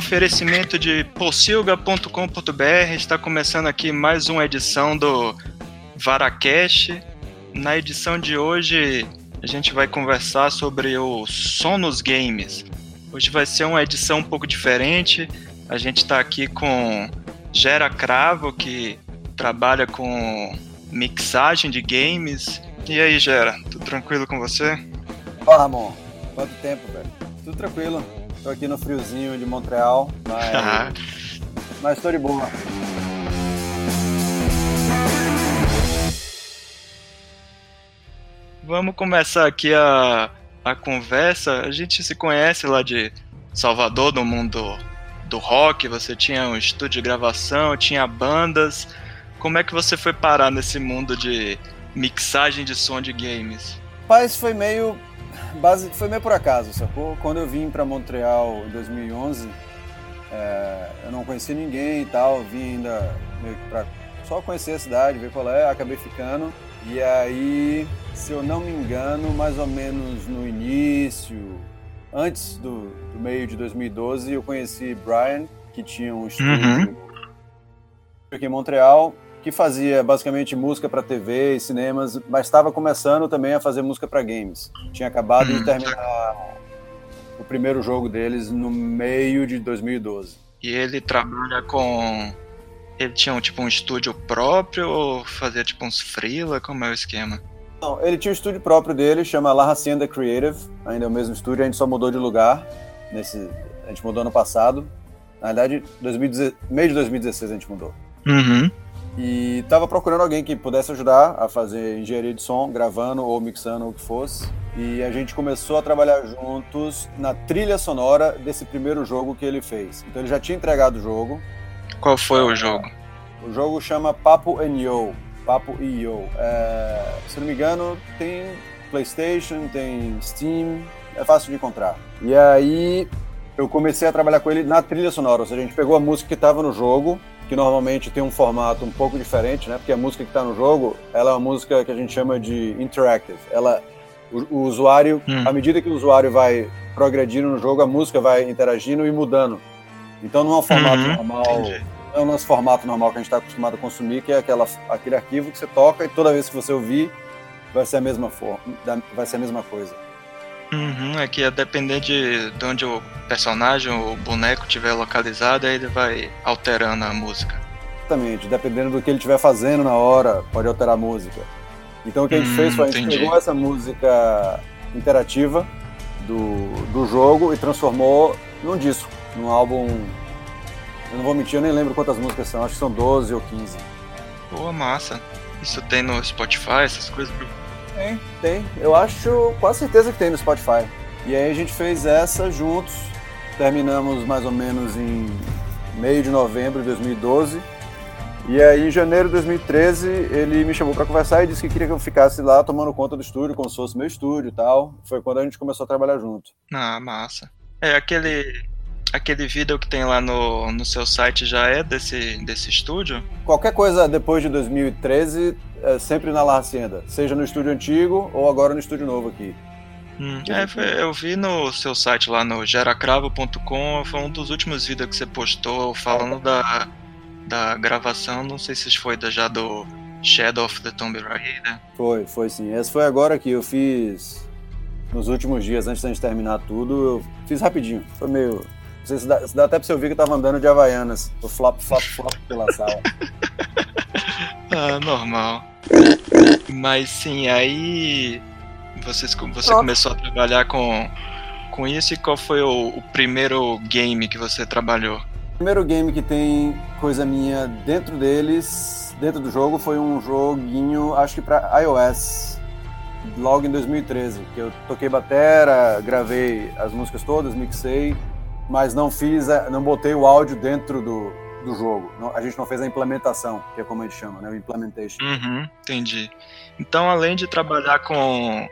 oferecimento de possilga.com.br. Está começando aqui mais uma edição do Varacast. Na edição de hoje, a gente vai conversar sobre o som nos games. Hoje vai ser uma edição um pouco diferente. A gente está aqui com Gera Cravo, que trabalha com mixagem de games. E aí, Gera, tudo tranquilo com você? Fala, Ramon. Quanto tempo, velho? Tudo tranquilo. Tô aqui no friozinho de Montreal, mas, mas tô de boa. Vamos começar aqui a, a conversa. A gente se conhece lá de Salvador, no mundo do rock. Você tinha um estúdio de gravação, tinha bandas. Como é que você foi parar nesse mundo de mixagem de som de games? Paz foi meio base, foi meio por acaso, sacou? Quando eu vim para Montreal em 2011, é, eu não conhecia ninguém e tal, vim ainda meio que pra só conhecer a cidade, ver qual é, acabei ficando. E aí, se eu não me engano, mais ou menos no início, antes do, do meio de 2012, eu conheci Brian, que tinha um estúdio uhum. aqui em Montreal, que fazia basicamente música para TV e cinemas, mas estava começando também a fazer música para games. Tinha acabado de hum. terminar o primeiro jogo deles no meio de 2012. E ele trabalha com ele tinha um, tipo um estúdio próprio ou fazia tipo uns freela? Como é o esquema? Não, ele tinha um estúdio próprio dele, chama La Hacienda Creative, ainda é o mesmo estúdio, a gente só mudou de lugar. Nesse, a gente mudou ano passado. Na verdade, 2010, meio de 2016 a gente mudou. Uhum. E estava procurando alguém que pudesse ajudar a fazer engenharia de som, gravando ou mixando ou o que fosse. E a gente começou a trabalhar juntos na trilha sonora desse primeiro jogo que ele fez. Então ele já tinha entregado o jogo. Qual foi o jogo? O jogo chama Papo and Yo. Papo e Yo. É, se não me engano, tem PlayStation, tem Steam, é fácil de encontrar. E aí eu comecei a trabalhar com ele na trilha sonora, ou seja, a gente pegou a música que estava no jogo que normalmente tem um formato um pouco diferente, né? Porque a música que está no jogo, ela é uma música que a gente chama de interactive. Ela, o, o usuário, hum. à medida que o usuário vai progredindo no jogo, a música vai interagindo e mudando. Então não é um formato uhum. normal, Entendi. não é o nosso formato normal que a gente está acostumado a consumir, que é aquela, aquele arquivo que você toca e toda vez que você ouvir vai ser a mesma forma, vai ser a mesma coisa. Uhum, é que ia depender de, de onde o personagem, o boneco estiver localizado, aí ele vai alterando a música. Exatamente, dependendo do que ele estiver fazendo na hora, pode alterar a música. Então o que a gente hum, fez foi a gente entendi. pegou essa música interativa do, do jogo e transformou num disco, num álbum. Eu não vou mentir, eu nem lembro quantas músicas são, acho que são 12 ou 15. Boa, massa. Isso tem no Spotify, essas coisas? Tem, tem. Eu acho quase certeza que tem no Spotify. E aí a gente fez essa juntos. Terminamos mais ou menos em meio de novembro de 2012. E aí, em janeiro de 2013, ele me chamou para conversar e disse que queria que eu ficasse lá tomando conta do estúdio, como se fosse meu estúdio e tal. Foi quando a gente começou a trabalhar junto. Ah, massa. É, aquele aquele vídeo que tem lá no, no seu site já é desse, desse estúdio? Qualquer coisa depois de 2013 é sempre na La Hacienda, seja no estúdio antigo ou agora no estúdio novo aqui. Hum, é, eu vi no seu site lá no geracravo.com, foi um dos últimos vídeos que você postou falando da, da gravação, não sei se foi da, já do Shadow of the Tomb Raider. Foi, foi sim. Essa foi agora que eu fiz nos últimos dias, antes da gente terminar tudo, eu fiz rapidinho. Foi meio se dá, se dá até pra você ouvir que eu tava andando de Havaianas. O flop, flop, flop pela sala. ah, normal. Mas sim, aí você, você começou a trabalhar com, com isso e qual foi o, o, primeiro game que você trabalhou? O primeiro game que tem coisa minha dentro deles, dentro do jogo, foi um joguinho, acho que para iOS, logo em 2013, que eu toquei batera, gravei as músicas todas, mixei mas não fiz, não botei o áudio dentro do, do jogo. a gente não fez a implementação, que é como a gente chama, né? O implementation. Uhum, entendi. Então, além de trabalhar com,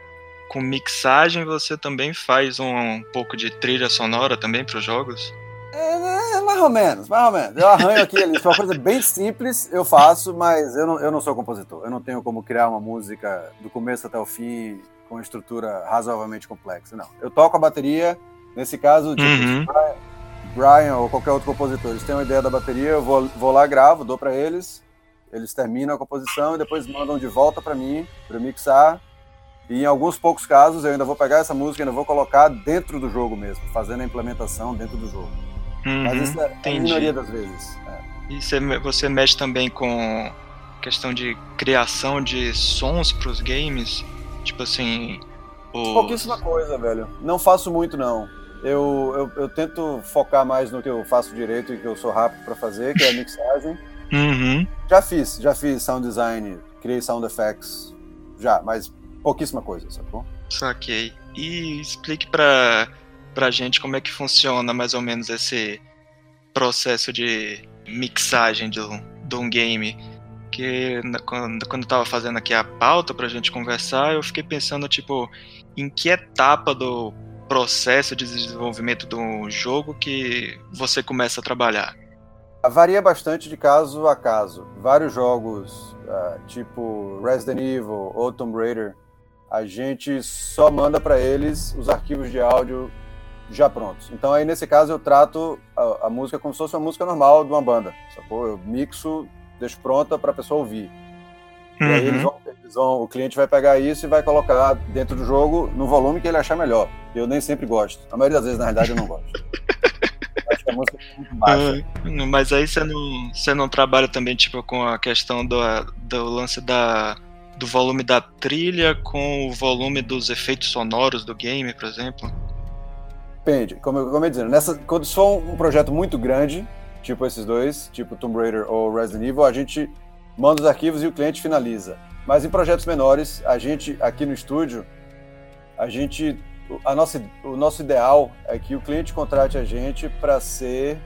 com mixagem, você também faz um, um pouco de trilha sonora também para os jogos? É, é, mais ou menos, mais ou menos. Eu arranho aqui ali, uma coisa bem simples, eu faço, mas eu não, eu não sou compositor. Eu não tenho como criar uma música do começo até o fim com uma estrutura razoavelmente complexa, não. Eu toco a bateria, Nesse caso, tipo, uhum. Brian, ou qualquer outro compositor, eles têm uma ideia da bateria, eu vou, vou lá, gravo, dou para eles, eles terminam a composição e depois mandam de volta para mim, para mixar. E em alguns poucos casos eu ainda vou pegar essa música e ainda vou colocar dentro do jogo mesmo, fazendo a implementação dentro do jogo. Uhum, Mas isso é a minoria das vezes. É. E você, você mexe também com questão de criação de sons para os games? Tipo assim. Os... Pouquíssima coisa, velho. Não faço muito, não. Eu, eu, eu, tento focar mais no que eu faço direito e que eu sou rápido para fazer, que é a mixagem. Uhum. Já fiz, já fiz sound design, criei sound effects, já, mas pouquíssima coisa, sacou? Saquei. E explique pra, pra gente como é que funciona mais ou menos esse processo de mixagem de, de um game. Que quando, quando eu tava fazendo aqui a pauta pra gente conversar, eu fiquei pensando, tipo, em que etapa do processo de desenvolvimento do jogo que você começa a trabalhar? Varia bastante de caso a caso. Vários jogos, uh, tipo Resident Evil ou Tomb Raider, a gente só manda para eles os arquivos de áudio já prontos. Então aí nesse caso eu trato a, a, música como se fosse uma música normal de uma banda, sacou? Eu mixo, deixo pronta para a pessoa ouvir. Uhum. E aí eles uhum. vão, vão, o cliente vai pegar isso e vai colocar dentro do jogo no volume que ele achar melhor. Eu nem sempre gosto. A maioria das vezes, na realidade, eu não gosto. acho que a música é muito baixa. Uhum. Mas aí você não, você não trabalha também tipo com a questão do, do lance da do volume da trilha com o volume dos efeitos sonoros do game, por exemplo? Depende. Como, como eu ia dizendo, nessa, quando for um projeto muito grande, tipo esses dois, tipo Tomb Raider ou Resident Evil, a gente manda os arquivos e o cliente finaliza. Mas em projetos menores, a gente aqui no estúdio, a gente a nossa, o nosso ideal é que o cliente contrate a gente para ser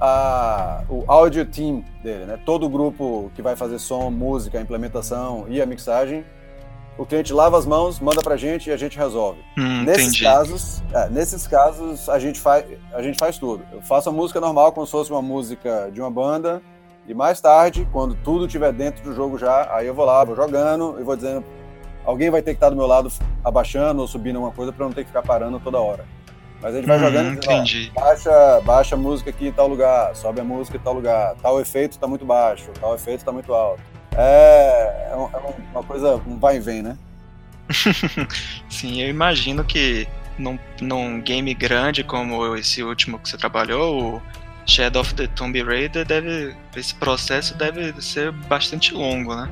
a, o audio team dele, né? Todo o grupo que vai fazer som, música, implementação e a mixagem, o cliente lava as mãos, manda pra gente e a gente resolve. Hum, nesses entendi. casos, é, nesses casos a gente faz a gente faz tudo. Eu faço a música normal como se fosse uma música de uma banda e mais tarde, quando tudo estiver dentro do jogo já, aí eu vou lá, vou jogando e vou dizendo alguém vai ter que estar do meu lado abaixando ou subindo uma coisa para não ter que ficar parando toda hora. Mas a gente vai hum, jogando e diz, ó, baixa, baixa a música aqui em tal lugar, sobe a música em tal lugar, tal efeito está muito baixo, tal efeito está muito alto. É, é, é uma coisa, um vai e vem, né? Sim, eu imagino que num, num game grande como esse último que você trabalhou, o Shadow of the Tomb Raider, deve, esse processo deve ser bastante longo, né?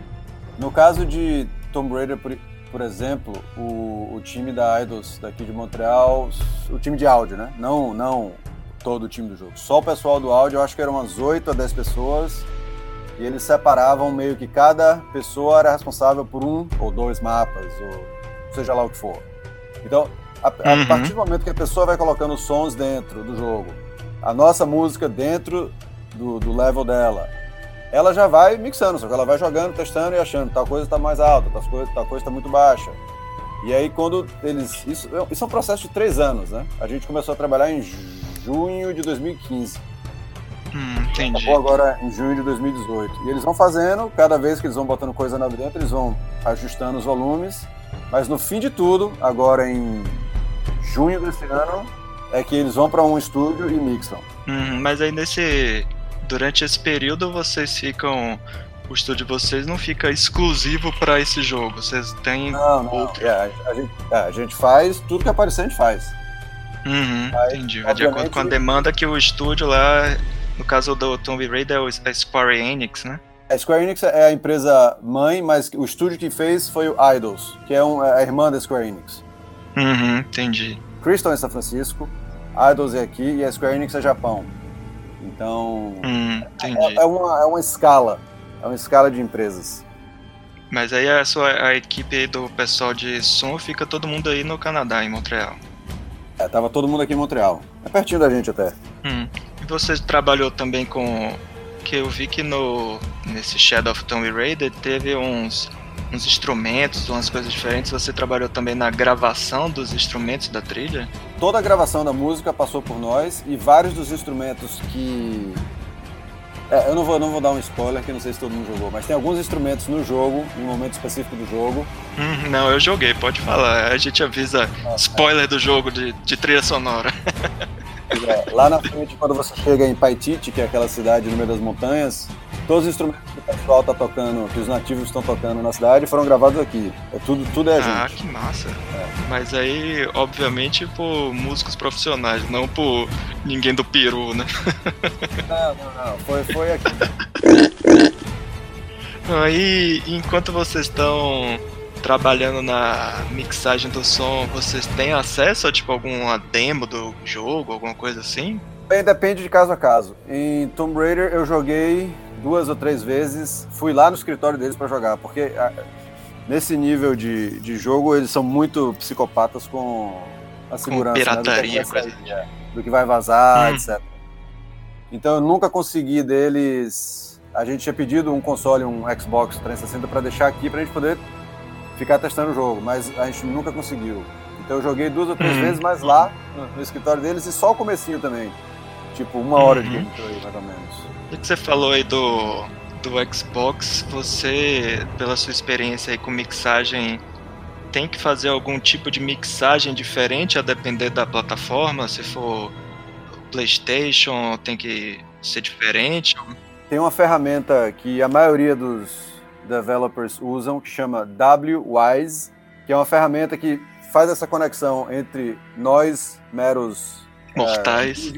No caso de Tomb Raider, por, por exemplo, o, o time da Idols daqui de Montreal, o time de áudio, né? Não, não todo o time do jogo. Só o pessoal do áudio, eu acho que eram umas 8 a 10 pessoas. E eles separavam meio que cada pessoa era responsável por um ou dois mapas, ou seja lá o que for. Então, a, a uhum. partir do momento que a pessoa vai colocando sons dentro do jogo, a nossa música dentro do, do level dela, ela já vai mixando, só que ela vai jogando, testando e achando tal coisa está mais alta, tal coisa, tal coisa está muito baixa. E aí quando eles. Isso, isso é um processo de três anos, né? A gente começou a trabalhar em junho de 2015. Hum, entendi. Acabou agora em junho de 2018. E eles vão fazendo, cada vez que eles vão botando coisa nova dentro, eles vão ajustando os volumes. Mas no fim de tudo, agora em junho desse ano, é que eles vão para um estúdio e mixam. Hum, mas aí nesse durante esse período vocês ficam o estúdio de vocês não fica exclusivo para esse jogo. Vocês têm não, não. outro. É, a, gente, é, a gente faz tudo que aparecer, a gente faz. Uhum, Mas, entendi. É de acordo com a demanda que o estúdio lá, no caso do Tomb Raider, é a Square Enix, né? A Square Enix é a empresa mãe, mas o estúdio que fez foi o Idols, que é, um, é a irmã da Square Enix. Uhum, entendi. Crystal em São Francisco, Idols é aqui e a Square Enix é Japão. Então, hum, é, é, uma, é uma escala, é uma escala de empresas. Mas aí a sua a equipe do pessoal de som fica todo mundo aí no Canadá, em Montreal. É, tava todo mundo aqui em Montreal. É pertinho da gente até. Hum. E você trabalhou também com. Que eu vi que no. Nesse Shadow of Tomb Raider teve uns uns instrumentos, umas coisas diferentes. Você trabalhou também na gravação dos instrumentos da trilha? Toda a gravação da música passou por nós e vários dos instrumentos que. É, eu não vou, não vou dar um spoiler, que não sei se todo mundo jogou, mas tem alguns instrumentos no jogo, em um momento específico do jogo. Hum, não, eu joguei, pode falar. A gente avisa ah, spoiler é. do jogo de, de trilha sonora. É, lá na frente, quando você chega em Paititi, que é aquela cidade no meio das montanhas, todos os instrumentos o pessoal tá tocando, que os nativos estão tocando na cidade, foram gravados aqui. É tudo, tudo é a Ah, gente. que massa. Mas aí, obviamente, por músicos profissionais, não por ninguém do Peru, né? Não, não, não. Foi, foi aqui. Aí, enquanto vocês estão trabalhando na mixagem do som, vocês têm acesso a tipo alguma demo do jogo, alguma coisa assim? Bem, depende de caso a caso. Em Tomb Raider eu joguei duas ou três vezes, fui lá no escritório deles pra jogar, porque nesse nível de, de jogo eles são muito psicopatas com a segurança. né, do que pirataria, vai coisa sair, é, do que vai vazar, Hum. etc. Então eu nunca consegui deles. A gente tinha pedido um console, um Xbox 360 pra deixar aqui pra gente poder ficar testando o jogo, mas a gente nunca conseguiu. Então eu joguei duas ou três Hum. vezes, mas lá no, no escritório deles e só o comecinho também. Tipo, uma hora de Uhum. gameplay, mais ou menos. O que você falou aí do, do Xbox, você, pela sua experiência aí com mixagem, tem que fazer algum tipo de mixagem diferente a depender da plataforma? Se for PlayStation, tem que ser diferente? Tem uma ferramenta que a maioria dos developers usam que chama WWise, que é uma ferramenta que faz essa conexão entre nós, meros Mortais.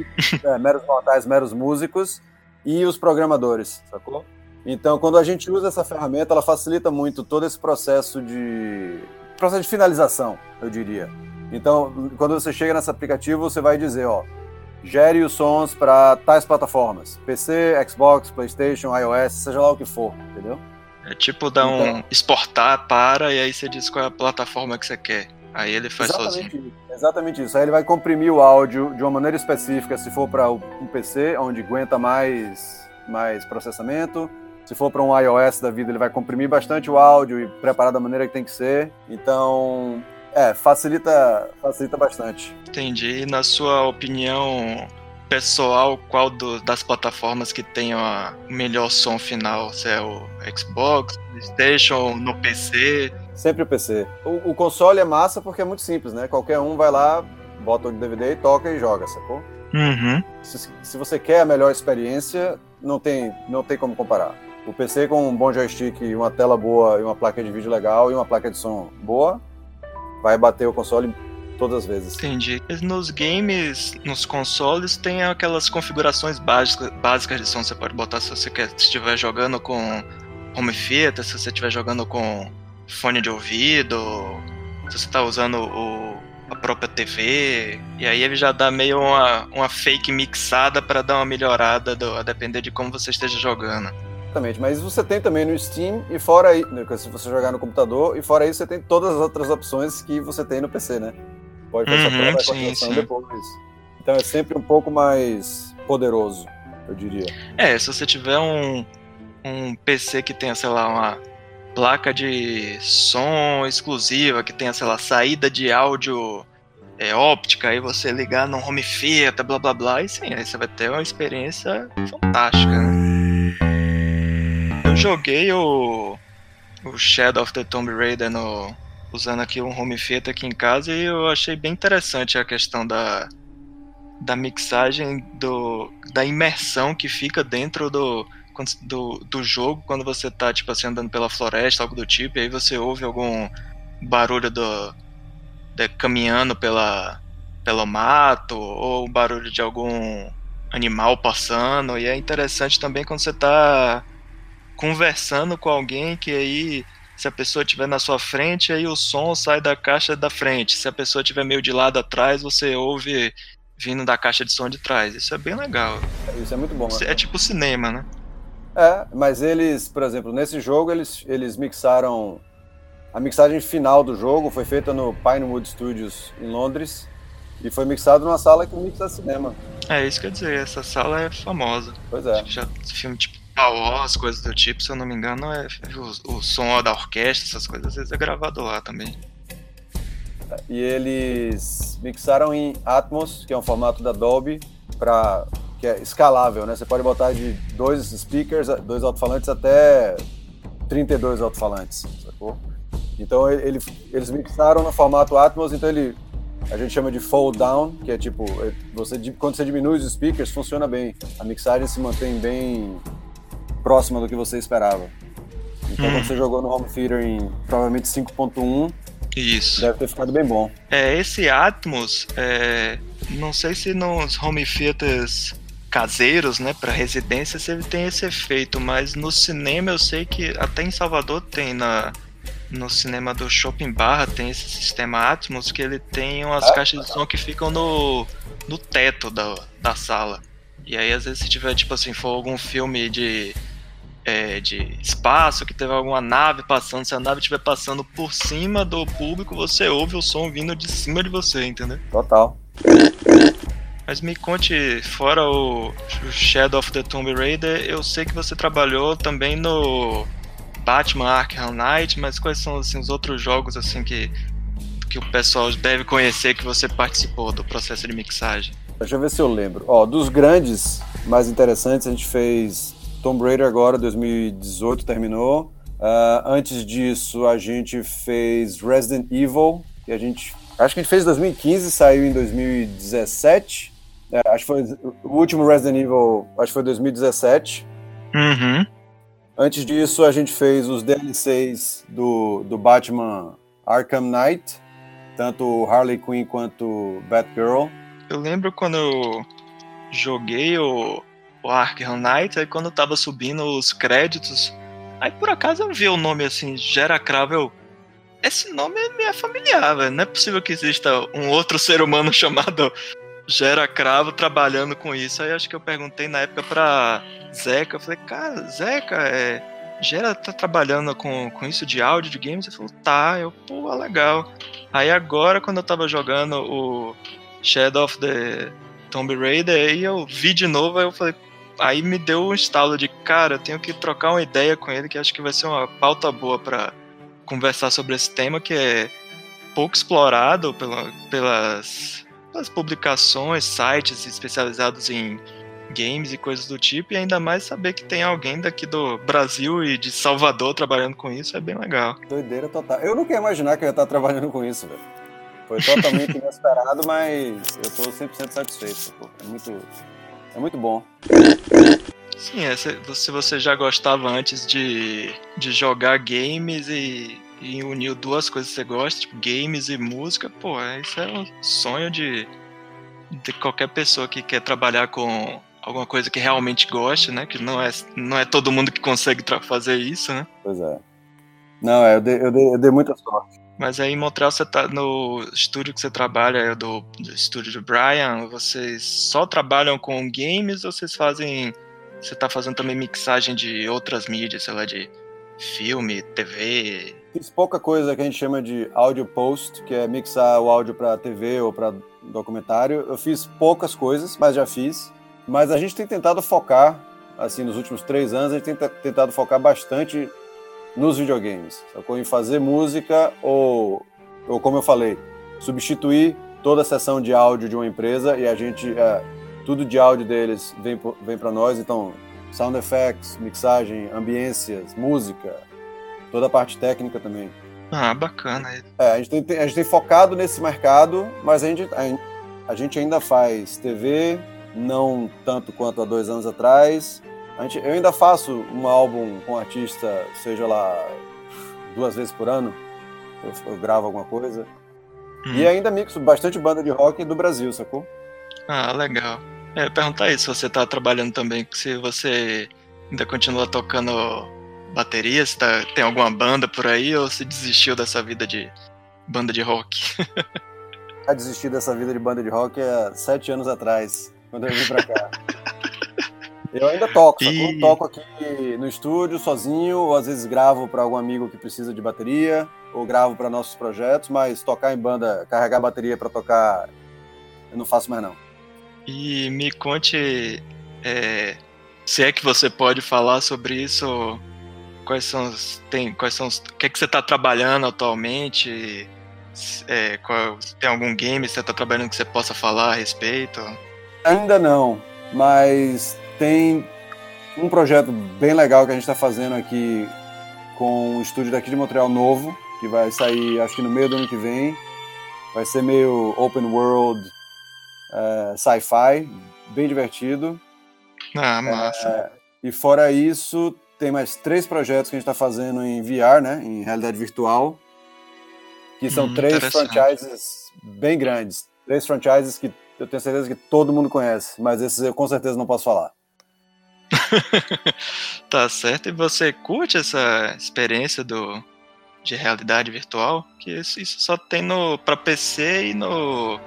é, meros mortais, meros músicos e os programadores, sacou? Então, quando a gente usa essa ferramenta, ela facilita muito todo esse processo de processo de finalização, eu diria. Então, quando você chega nesse aplicativo, você vai dizer, ó, gere os sons para tais plataformas: PC, Xbox, PlayStation, iOS, seja lá o que for, entendeu? É tipo dar um Então- exportar para e aí você diz qual é a plataforma que você quer. Aí ele faz sozinho. Exatamente isso. Exatamente isso. Aí ele vai comprimir o áudio de uma maneira específica, se for para um PC, onde aguenta mais, mais processamento. Se for para um iOS da vida, ele vai comprimir bastante o áudio e preparar da maneira que tem que ser. Então, é, facilita, facilita bastante. Entendi. E na sua opinião pessoal, qual do- das plataformas que tem o melhor som final? Se é o Xbox, PlayStation, no PC? Sempre o PC. O, o console é massa porque é muito simples, né? Qualquer um vai lá, bota o DVD e toca e joga, sacou? Uhum. Se, se você quer a melhor experiência, não tem, não tem como comparar. O PC com um bom joystick, uma tela boa e uma placa de vídeo legal e uma placa de som boa, vai bater o console todas as vezes. Entendi. Nos games, nos consoles, tem aquelas configurações básicas, básicas de som. Você pode botar se você quer, se estiver jogando com home theater, se você estiver jogando com fone de ouvido, se você está usando o, a própria TV. E aí ele já dá meio uma, uma fake mixada para dar uma melhorada, do, a depender de como você esteja jogando. Exatamente, mas você tem também no Steam e fora aí, né, se você jogar no computador, e fora isso você tem todas as outras opções que você tem no PC, né? Pode fazer Uhum, própria sim, sim. depois. Então é sempre um pouco mais poderoso, eu diria. É, se você tiver um, um PC que tenha, sei lá, uma placa de som exclusiva, que tenha, sei lá, saída de áudio é, óptica, aí você ligar no home theater, blá blá blá, e sim, aí você vai ter uma experiência fantástica, né? Eu joguei o, o Shadow of the Tomb Raider no, usando aqui um home theater aqui em casa e eu achei bem interessante a questão da, da mixagem, do, da imersão que fica dentro do, do, do jogo quando você tá, tipo assim, andando pela floresta, algo do tipo, e aí você ouve algum barulho do, de- caminhando pela, pelo mato, ou o barulho de algum animal passando, e é interessante também quando você tá conversando com alguém que aí se a pessoa estiver na sua frente, aí o som sai da caixa da frente. Se a pessoa estiver meio de lado atrás, você ouve vindo da caixa de som de trás. Isso é bem legal. Isso é muito bom. né? É tipo cinema, né? É, mas eles, por exemplo, nesse jogo eles, eles mixaram. A mixagem final do jogo foi feita no Pinewood Studios em Londres e foi mixado numa sala que mixa cinema. É isso que eu ia dizer, essa sala é famosa. Pois é. Que já filme tipo Star Wars, coisas do tipo, se eu não me engano, é o, o som da orquestra, essas coisas, às vezes é gravado lá também. E eles mixaram em Atmos, que é um formato da Dolby, pra, que é escalável, né? Você pode botar de dois speakers, dois alto-falantes até 32 alto-falantes, sacou? Então ele, eles mixaram no formato Atmos, então ele a gente chama de fold down, que é tipo, é, você, quando você diminui os speakers, funciona bem. A mixagem se mantém bem próxima do que você esperava. Então, hum. quando você jogou no home theater em provavelmente 5.1, isso. Deve ter ficado bem bom. É, esse Atmos, é, não sei se nos home theaters caseiros, né, para residências ele tem esse efeito, mas no cinema eu sei que até em Salvador tem na no cinema do Shopping Barra tem esse sistema Atmos que ele tem umas ah, caixas de som que ficam no, no teto da, da sala. E aí às vezes se tiver tipo assim, for algum filme de é, de espaço, que teve alguma nave passando, se a nave estiver passando por cima do público, você ouve o som vindo de cima de você, entendeu? Total. Mas me conte, fora o Shadow of the Tomb Raider, eu sei que você trabalhou também no Batman Arkham Knight, mas quais são assim, os outros jogos assim que, que o pessoal deve conhecer que você participou do processo de mixagem? Deixa eu ver se eu lembro. Ó, dos grandes mais interessantes, a gente fez Tomb Raider agora, 2018, terminou. Uh, antes disso, a gente fez Resident Evil, que a gente. Acho que a gente fez em 2015, saiu em 2017. É, acho que foi o último Resident Evil, acho que foi 2017. Uhum. Antes disso, a gente fez os DLCs do, do Batman Arkham Knight, tanto Harley Quinn quanto Batgirl. Eu lembro quando eu joguei o, o Arkham Knight, aí quando eu tava subindo os créditos, aí por acaso eu vi o nome assim, Gera Cravo, eu, esse nome me é familiar, velho. Não é possível que exista um outro ser humano chamado Gera Cravo trabalhando com isso. Aí acho que eu perguntei na época pra Zeca, eu falei, cara, Zeca, é, Gera tá trabalhando com, com isso de áudio de games? Ele falou, tá, eu, pô, legal. Aí agora, quando eu tava jogando o Shadow of the Tomb Raider, aí eu vi de novo, aí eu falei, aí me deu um estalo de, cara, eu tenho que trocar uma ideia com ele, que acho que vai ser uma pauta boa para conversar sobre esse tema, que é pouco explorado pela, pelas as publicações, sites especializados em games e coisas do tipo, e ainda mais saber que tem alguém daqui do Brasil e de Salvador trabalhando com isso é bem legal. Doideira total. Eu nunca ia imaginar que eu ia estar trabalhando com isso, velho. Foi totalmente inesperado, mas eu tô 100% satisfeito. Pô. É muito, é muito bom. Sim, é, se, você já gostava antes de, de jogar games e e uniu duas coisas que você gosta, tipo games e música, pô, isso é um sonho de, de qualquer pessoa que quer trabalhar com alguma coisa que realmente goste, né? Que não é, não é todo mundo que consegue fazer isso, né? Pois é. Não, é, eu dei, eu dei, eu dei muita sorte. Mas aí em Montreal você tá no estúdio que você trabalha, é do, do estúdio do Brian, vocês só trabalham com games ou vocês fazem. Você tá fazendo também mixagem de outras mídias, sei lá, de filme, TV, Fiz pouca coisa que a gente chama de audio post, que é mixar o áudio para TV ou para documentário. Eu fiz poucas coisas, mas já fiz. Mas a gente tem tentado focar, assim, nos últimos três anos, a gente tem tentado focar bastante nos videogames. Sacou? Em fazer música ou, ou, como eu falei, substituir toda a sessão de áudio de uma empresa e a gente, é, tudo de áudio deles vem, vem para nós. Então, sound effects, mixagem, ambiências, música, toda a parte técnica também. Ah, bacana. É, a gente tem, a gente tem focado nesse mercado, mas a gente, a, a gente ainda faz TV, não tanto quanto há dois anos atrás. A gente, eu ainda faço um álbum com artista, seja lá duas vezes por ano, eu, eu gravo alguma coisa. Hum. E ainda mixo bastante banda de rock do Brasil, sacou? Ah, legal. É, perguntar isso, se você tá trabalhando também, se você ainda continua tocando bateria? Se tá, tem alguma banda por aí ou se desistiu dessa vida de banda de rock? Eu desisti dessa vida de banda de rock há sete anos atrás, quando eu vim pra cá. eu ainda toco, e... toco aqui no estúdio sozinho, ou às vezes gravo para algum amigo que precisa de bateria, ou gravo para nossos projetos, mas tocar em banda, carregar bateria para tocar, eu não faço mais não. E me conte é, se é que você pode falar sobre isso quais são os. Tem, quais são os. O que, é que você está trabalhando atualmente? É, qual, tem algum game que você está trabalhando que você possa falar a respeito? Ainda não, mas tem um projeto bem legal que a gente está fazendo aqui com um estúdio daqui de Montreal novo, que vai sair acho que no meio do ano que vem. Vai ser meio open world, é, sci-fi, bem divertido. Ah, massa. É, e fora isso, tem mais três projetos que a gente está fazendo em VR, né? Em realidade virtual. Que são hum, três franchises bem grandes. Três franchises que eu tenho certeza que todo mundo conhece, mas esses eu com certeza não posso falar. tá certo. E você curte essa experiência do de realidade virtual? Que isso, isso só tem no para PC e no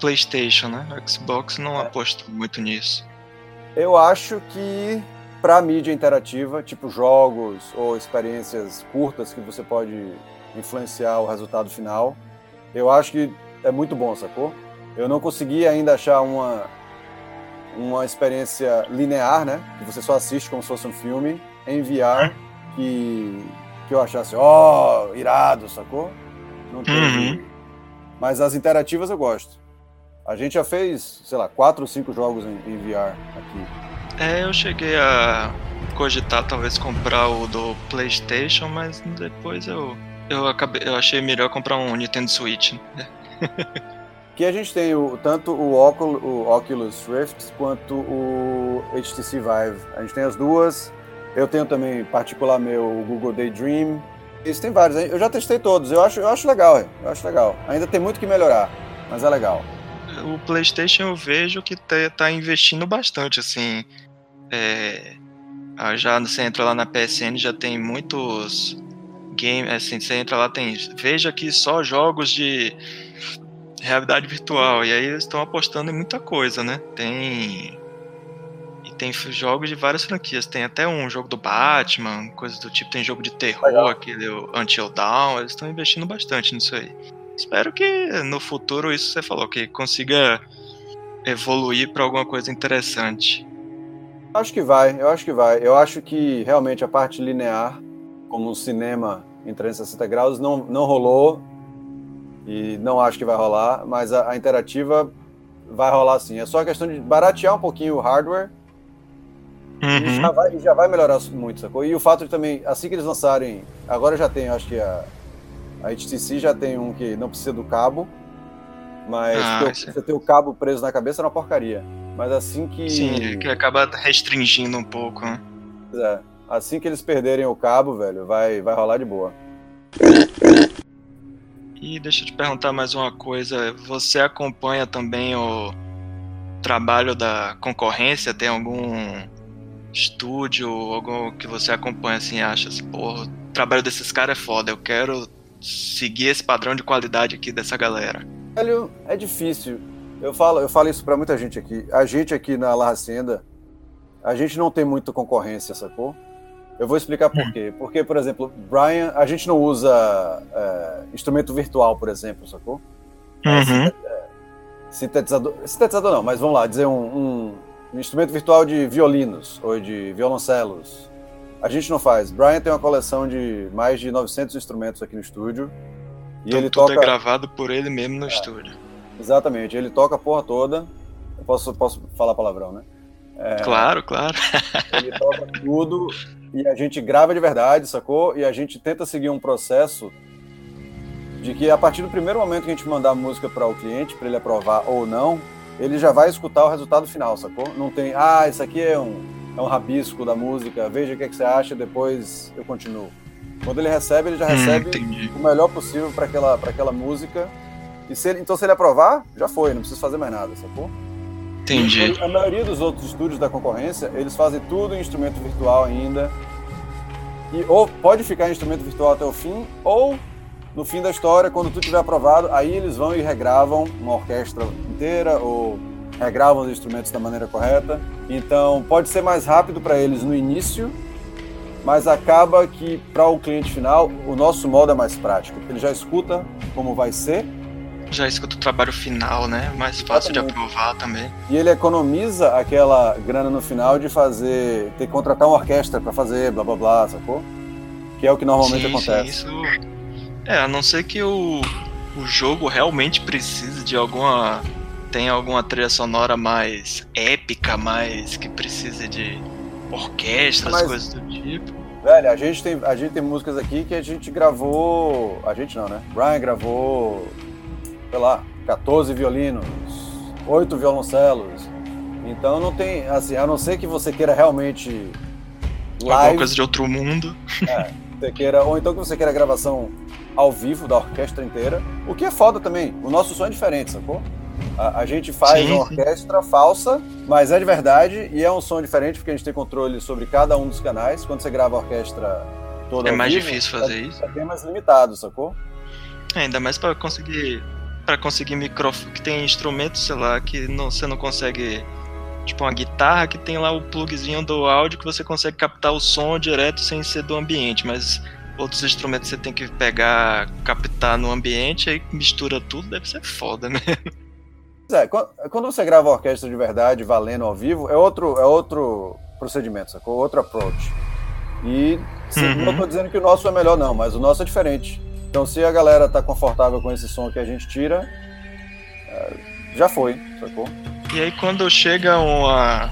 PlayStation, né? O Xbox não é. aposta muito nisso. Eu acho que para mídia interativa, tipo jogos ou experiências curtas que você pode influenciar o resultado final, eu acho que é muito bom, sacou? Eu não consegui ainda achar uma uma experiência linear, né? Que você só assiste como se fosse um filme, em VR, que, que eu achasse, ó, oh, irado, sacou? Não tem. Uhum. Mas as interativas eu gosto. A gente já fez, sei lá, quatro ou cinco jogos em, em VR aqui. É, eu cheguei a cogitar talvez comprar o do PlayStation, mas depois eu eu acabei eu achei melhor comprar um Nintendo Switch. Né? Que a gente tem o, tanto o Oculus, o Oculus Rift quanto o HTC Vive. A gente tem as duas. Eu tenho também, particular meu, o Google Daydream. Isso tem vários. Eu já testei todos. Eu acho, eu acho legal, eu acho legal. Ainda tem muito que melhorar, mas é legal. O PlayStation eu vejo que tá, tá investindo bastante, assim. É, ah, já você entra lá na PSN já tem muitos games, assim, você entra lá tem, veja aqui só jogos de realidade virtual. E aí eles estão apostando em muita coisa, né? Tem. E tem jogos de várias franquias. Tem até um jogo do Batman, coisas do tipo. Tem jogo de terror, Legal. aquele Until Dawn. Eles estão investindo bastante nisso aí. Espero que no futuro isso você falou, que consiga evoluir para alguma coisa interessante. Acho que vai, eu acho que vai. Eu acho que realmente a parte linear, como o cinema em 360 graus, não, não rolou e não acho que vai rolar, mas a, a interativa vai rolar sim. É só questão de baratear um pouquinho o hardware uhum. e, já vai, já vai melhorar muito, sacou? E o fato de também, assim que eles lançarem, agora já tem, acho que a, a HTC já tem um que não precisa do cabo, mas ah, você ter o cabo preso na cabeça é uma porcaria. Mas assim que. Sim, que acaba restringindo um pouco, né? É. Assim que eles perderem o cabo, velho, vai, vai rolar de boa. E deixa eu te perguntar mais uma coisa. Você acompanha também o trabalho da concorrência? Tem algum estúdio, algum que você acompanha assim, acha assim, porra, o trabalho desses caras é foda, eu quero seguir esse padrão de qualidade aqui dessa galera? Velho, é difícil. Eu falo, eu falo isso para muita gente aqui. A gente aqui na La Hacienda, a gente não tem muita concorrência, sacou? Eu vou explicar por quê. Porque, por exemplo, Brian, a gente não usa é, instrumento virtual, por exemplo, sacou? Uhum. É, sintetizador, sintetizador não, mas vamos lá, dizer um, um, um, instrumento virtual de violinos ou de violoncelos. A gente não faz. Brian tem uma coleção de mais de 900 instrumentos aqui no estúdio. E então, ele tudo toca... é gravado por ele mesmo no é, estúdio. Exatamente, ele toca a porra toda. Eu posso, posso falar palavrão, né? É, claro, claro. Ele toca tudo e a gente grava de verdade, sacou? E a gente tenta seguir um processo de que a partir do primeiro momento que a gente mandar a música para o cliente, para ele aprovar ou não, ele já vai escutar o resultado final, sacou? Não tem, ah, isso aqui é um, é um rabisco da música, veja o que, é que você acha, depois eu continuo. Quando ele recebe, ele já hum, recebe o melhor possível para aquela, aquela música. E se ele, então, se ele aprovar, já foi, não precisa fazer mais nada, sacou? Entendi. A maioria dos outros estúdios da concorrência, eles fazem tudo em instrumento virtual ainda. E ou pode ficar em instrumento virtual até o fim, ou no fim da história, quando tudo tiver aprovado, aí eles vão e regravam uma orquestra inteira ou regravam os instrumentos da maneira correta. Então, pode ser mais rápido para eles no início, mas acaba que para o cliente final, o nosso modo é mais prático. Ele já escuta como vai ser já escuta o trabalho final, né? Mais fácil Exatamente. de aprovar também. E ele economiza aquela grana no final de fazer, ter que contratar uma orquestra para fazer, blá blá blá, sacou? Que é o que normalmente sim, acontece. Sim, isso. É, a não ser que o, o jogo realmente precise de alguma. Tem alguma trilha sonora mais épica, mais que precise de orquestras, Mas... coisas do tipo. Velho, a gente, tem, a gente tem músicas aqui que a gente gravou. A gente não, né? Brian gravou sei lá, 14 violinos, 8 violoncelos. Então não tem, assim, a não ser que você queira realmente live, alguma coisa de outro mundo. É, você queira, ou então que você queira gravação ao vivo da orquestra inteira, o que é foda também. O nosso som é diferente, sacou? A, a gente faz sim, uma orquestra falsa, mas é de verdade e é um som diferente porque a gente tem controle sobre cada um dos canais. Quando você grava a orquestra toda, é mais vivo, difícil fazer é, isso. É bem mais limitado, sacou? É, ainda mais para conseguir para conseguir microfone que tem instrumentos, sei lá, que não, você não consegue tipo uma guitarra que tem lá o plugzinho do áudio que você consegue captar o som direto sem ser do ambiente, mas outros instrumentos você tem que pegar, captar no ambiente, aí mistura tudo, deve ser foda mesmo. É, quando você grava orquestra de verdade, valendo ao vivo, é outro, é outro procedimento, sacou? Outro approach. E uhum. não estou dizendo que o nosso é melhor, não, mas o nosso é diferente. Então, se a galera tá confortável com esse som que a gente tira, é, já foi, sacou? E aí, quando chega uma,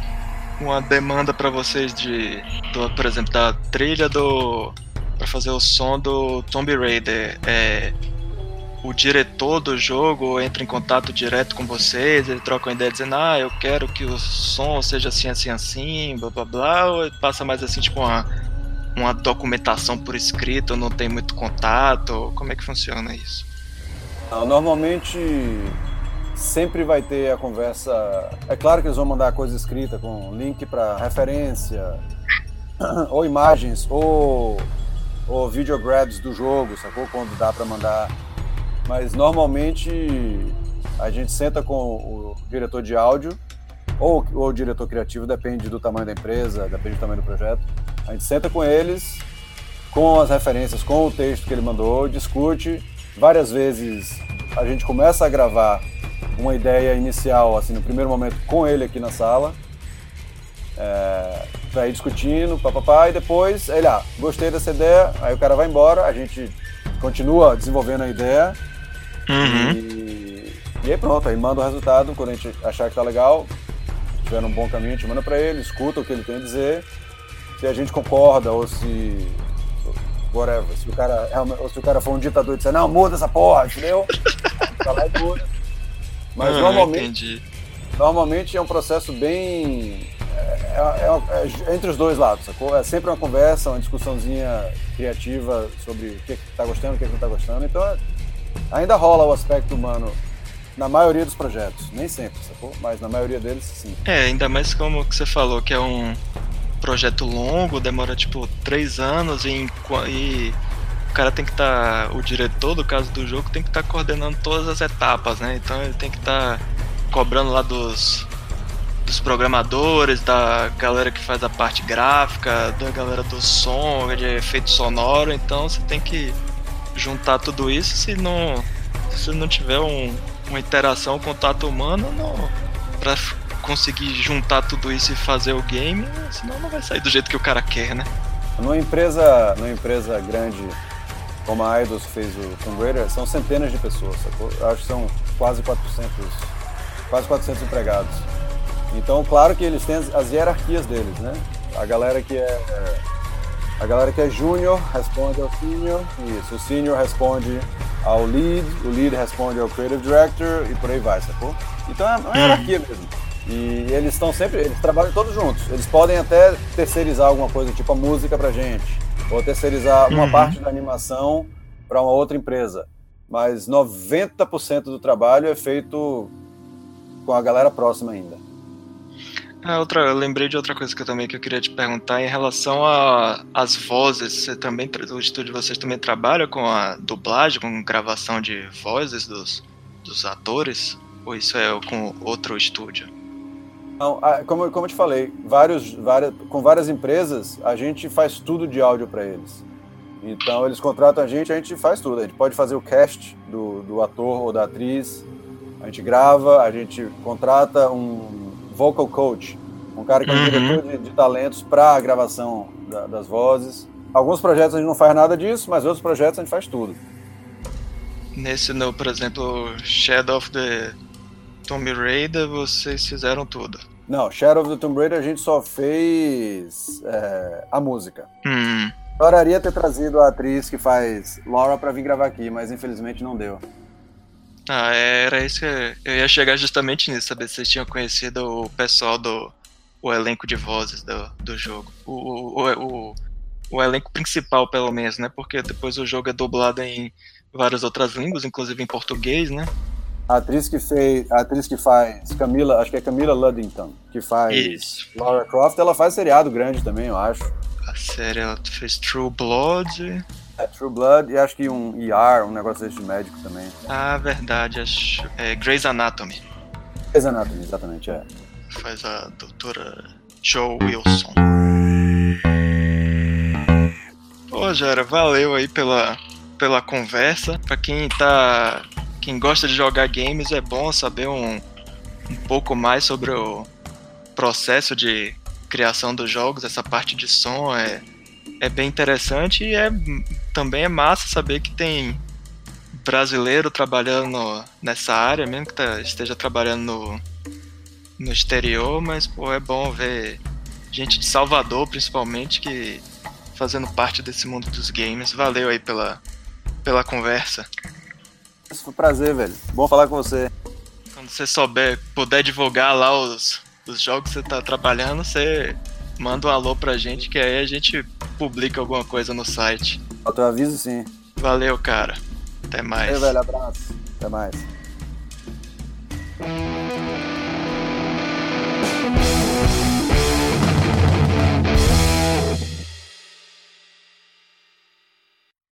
uma demanda para vocês de, do, por exemplo, da trilha do para fazer o som do Tomb Raider, é, o diretor do jogo entra em contato direto com vocês, ele troca uma ideia dizendo, ah, eu quero que o som seja assim, assim, assim, blá blá blá, ou passa mais assim, tipo uma, uma documentação por escrito, não tem muito contato, como é que funciona isso? Normalmente sempre vai ter a conversa. É claro que eles vão mandar coisa escrita com link para referência, ou imagens, ou, ou videograbs do jogo, sacou? Quando dá para mandar mas normalmente a gente senta com o diretor de áudio ou, ou o diretor criativo, depende do tamanho da empresa, depende do tamanho do projeto. A gente senta com eles, com as referências, com o texto que ele mandou, discute. Várias vezes a gente começa a gravar uma ideia inicial, assim, no primeiro momento, com ele aqui na sala, é, pra ir discutindo, papapá, e depois ele, ah, gostei dessa ideia, aí o cara vai embora, a gente continua desenvolvendo a ideia, Uhum. E, e aí pronto, aí manda o resultado quando a gente achar que tá legal, tiver um bom caminho, a gente manda pra ele, escuta o que ele tem a dizer, se a gente concorda ou se. whatever, se o cara, ou se o cara for um ditador e disser, não, muda essa porra, entendeu? tá lá e muda. Mas uhum, normalmente. Entendi. Normalmente é um processo bem. É, é, é, entre os dois lados, sacou? É sempre uma conversa, uma discussãozinha criativa sobre o que, que tá gostando, o que, que não tá gostando. Então é ainda rola o aspecto humano na maioria dos projetos. Nem sempre, sacou? Mas na maioria deles, sim. É, ainda mais como que você falou, que é um projeto longo, demora tipo três anos e, e o cara tem que estar. Tá, o diretor, do caso do jogo, tem que estar tá coordenando todas as etapas, né? Então ele tem que estar tá cobrando lá dos, dos programadores, da galera que faz a parte gráfica, da galera do som, de efeito sonoro, então você tem que juntar tudo isso se não se não tiver um, uma interação, um contato humano, não para conseguir juntar tudo isso e fazer o game, senão não vai sair do jeito que o cara quer, né? Numa empresa, numa empresa grande como a Eidos fez o Tomb Raider, são centenas de pessoas, sacou? Acho que são quase 400, quase 400 empregados. Então, claro que eles têm as, as hierarquias deles, né? A galera que é, é a galera que é júnior responde ao senior, isso. O senior responde ao lead, o lead responde ao creative director e por aí vai, sacou? Então é uma hierarquia mesmo. E eles estão sempre, eles trabalham todos juntos. Eles podem até terceirizar alguma coisa, tipo a música pra gente, ou terceirizar uma uhum. parte da animação para uma outra empresa. Mas 90% do trabalho é feito com a galera próxima ainda. É, outra, eu lembrei de outra coisa que eu também que eu queria te perguntar em relação às vozes. Você também, o estúdio de vocês também trabalha com a dublagem, com gravação de vozes dos, dos atores? Ou isso é com outro estúdio? Não, como, como eu te falei, vários, várias, com várias empresas a gente faz tudo de áudio para eles. Então eles contratam a gente, a gente faz tudo. A gente pode fazer o cast do, do ator ou da atriz, a gente grava, a gente contrata um vocal coach, um cara que é um uhum. diretor de, de talentos para a gravação da, das vozes. Alguns projetos a gente não faz nada disso, mas outros projetos a gente faz tudo. Nesse, no, por exemplo, Shadow of the Tomb Raider, vocês fizeram tudo? Não, Shadow of the Tomb Raider a gente só fez é, a música. Hum. Adoraria ter trazido a atriz que faz Laura para vir gravar aqui, mas infelizmente não deu. Ah, era isso que eu ia chegar justamente nisso, saber se vocês tinham conhecido o pessoal do o elenco de vozes do, do jogo. O, o, o, o elenco principal, pelo menos, né? Porque depois o jogo é dublado em várias outras línguas, inclusive em português, né? A atriz que fez, a atriz que faz Camila, acho que é Camila Luddington, que faz Isso. Laura Croft, ela faz seriado grande também, eu acho. A série ela fez True Blood. É, True Blood e acho que um ER, um negócio desse de médico também. Ah, verdade, acho. É Grey's Anatomy. Grey's Anatomy, exatamente, é. Faz a doutora Joe Wilson. Pô, Jara, valeu aí pela, pela conversa. Pra quem tá. Quem gosta de jogar games, é bom saber um, um pouco mais sobre o processo de criação dos jogos, essa parte de som é, é bem interessante e é, também é massa saber que tem brasileiro trabalhando nessa área, mesmo que tá, esteja trabalhando no, no exterior, mas pô, é bom ver gente de Salvador, principalmente, que fazendo parte desse mundo dos games. Valeu aí pela, pela conversa. Isso foi um prazer, velho. Bom falar com você. Quando você souber, puder divulgar lá os, os jogos que você tá trabalhando, você manda um alô pra gente, que aí a gente publica alguma coisa no site. Te aviso sim. Valeu, cara. Até mais. Valeu, velho. Abraço. Até mais.